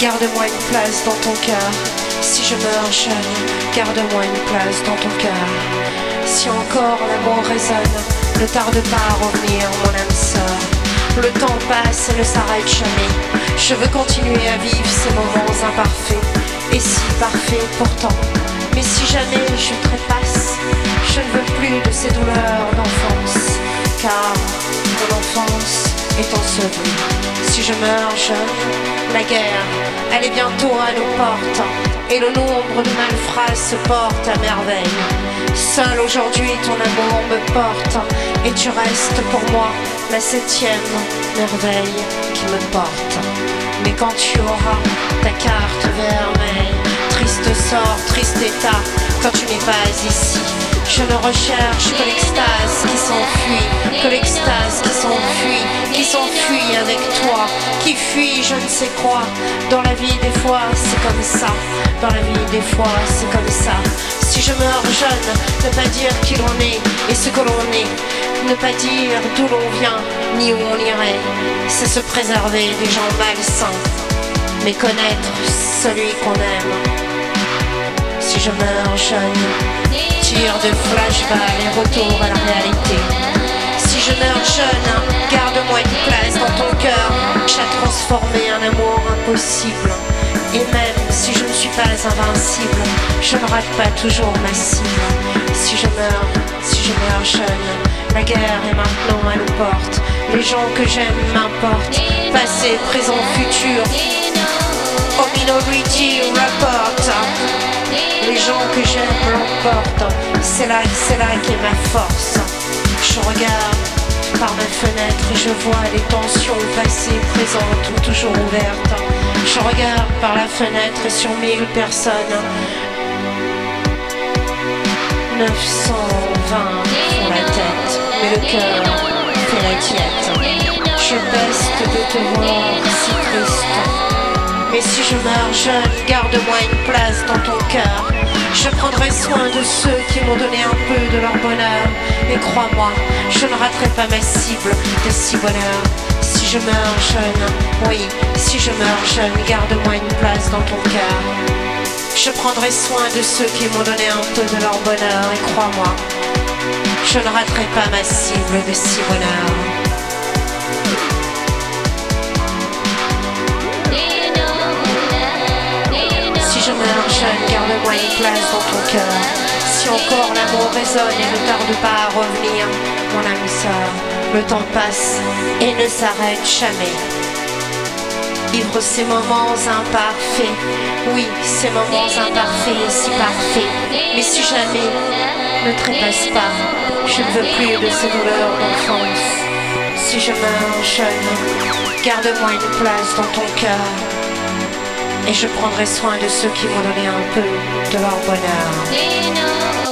garde-moi une place dans ton cœur. Si je meurs jeune, garde-moi une place dans ton cœur. Si encore l'amour résonne, ne tarde pas à revenir, mon âme sœur. Le temps passe et ne s'arrête jamais. Je veux continuer à vivre ces moments imparfaits, et si parfaits pourtant. Mais si jamais je trépasse, je ne veux plus de ces douleurs d'enfance, car mon enfance est ensevelie. Si je meurs jeune, la guerre, elle est bientôt à nos portes, et le nombre de malfrats se porte à merveille. Seul aujourd'hui ton amour me porte, et tu restes pour moi la septième merveille qui me porte. Mais quand tu auras ta carte vermeille, triste sort, triste état, quand tu n'es pas ici, je ne recherche que l'extase je ne sais quoi. Dans la vie des fois c'est comme ça, dans la vie des fois c'est comme ça. Si je meurs jeune, ne pas dire qui l'on est et ce que l'on est, ne pas dire d'où l'on vient ni où on irait, c'est se préserver des gens malsains, mais connaître celui qu'on aime. Si je meurs jeune, tir de flashball et retour à la réalité. Si je meurs jeune, garde-moi J'ai transformé un amour impossible. Et même si je ne suis pas invincible, je ne rate pas toujours ma cible. Si je meurs, si je meurs jeune, la guerre est maintenant à nos portes. Les gens que j'aime m'importent, passé, présent, futur. Oh minority rapporte. Les gens que j'aime l'emportent. C'est là, c'est là qu'est ma force. Je regarde par ma fenêtre je vois les tensions passées, présentes ou toujours ouvertes. Je regarde par la fenêtre sur mille personnes, 920 font la tête, mais le cœur fait la. Je peste de te voir si triste. Mais si je meurs jeune, garde-moi une place dans ton cœur. Je prendrai soin de ceux qui m'ont donné un peu de leur bonheur. Et crois-moi, je ne raterai pas ma cible de si bonheur. Si je meurs jeune, oui, si je meurs jeune, garde-moi une place dans ton cœur. Je prendrai soin de ceux qui m'ont donné un peu de leur bonheur. Et crois-moi, je ne raterai pas ma cible de si bonheur. Si je meurs jeune, garde-moi une place dans ton cœur. Si encore l'amour résonne et ne tarde pas à revenir, mon âme sœur, le temps passe et ne s'arrête jamais. Vivre ces moments imparfaits, oui, ces moments imparfaits, si parfaits. Mais si jamais ne trépasse pas, je ne veux plus de ces douleurs d'enfance. Si je meurs jeune, garde-moi une place dans ton cœur. Et je prendrai soin de ceux qui m'ont donné un peu de leur bonheur.